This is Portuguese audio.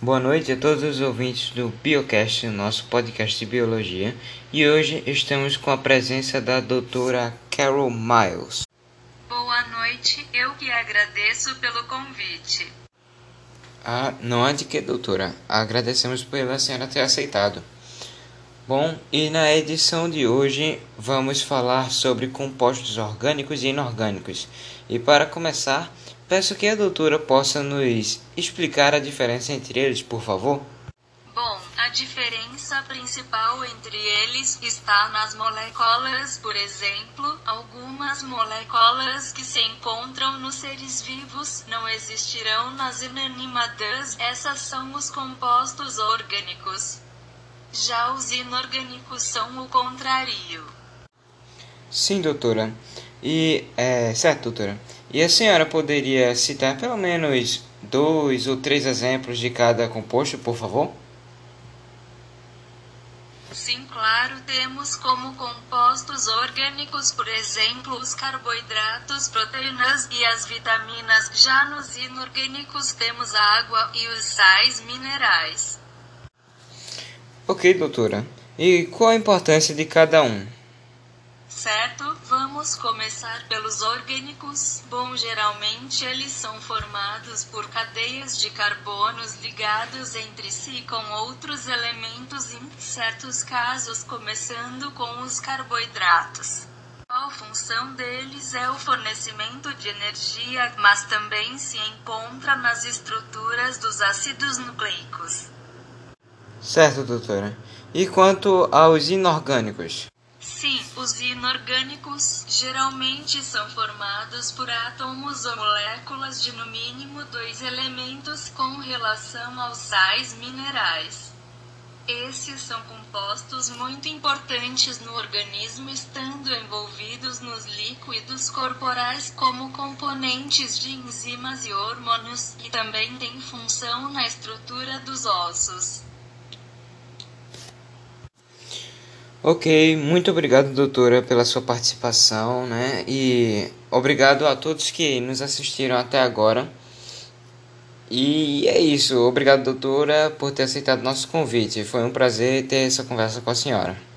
Boa noite a todos os ouvintes do Biocast, nosso podcast de biologia, e hoje estamos com a presença da doutora Carol Miles. Boa noite, eu que agradeço pelo convite. Ah, não há de que, doutora. Agradecemos pela senhora ter aceitado. Bom, e na edição de hoje vamos falar sobre compostos orgânicos e inorgânicos. E para começar, peço que a doutora possa nos explicar a diferença entre eles, por favor. Bom, a diferença principal entre eles está nas moléculas, por exemplo, algumas moléculas que se encontram nos seres vivos não existirão nas inanimadas, essas são os compostos orgânicos. Já os inorgânicos são o contrário. Sim, doutora. E é certo, doutora. E a senhora poderia citar pelo menos dois ou três exemplos de cada composto, por favor? Sim, claro, temos como compostos orgânicos, por exemplo, os carboidratos, proteínas e as vitaminas. Já nos inorgânicos temos a água e os sais minerais. Ok, doutora. E qual a importância de cada um? Vamos começar pelos orgânicos. Bom, geralmente eles são formados por cadeias de carbonos ligados entre si com outros elementos, em certos casos, começando com os carboidratos. A função deles é o fornecimento de energia, mas também se encontra nas estruturas dos ácidos nucleicos. Certo, doutora. E quanto aos inorgânicos? Os inorgânicos geralmente são formados por átomos ou moléculas de no mínimo dois elementos com relação aos sais minerais. Esses são compostos muito importantes no organismo, estando envolvidos nos líquidos corporais como componentes de enzimas e hormônios, e também têm função na estrutura dos ossos. Ok, muito obrigado, doutora, pela sua participação, né? E obrigado a todos que nos assistiram até agora. E é isso. Obrigado, doutora, por ter aceitado nosso convite. Foi um prazer ter essa conversa com a senhora.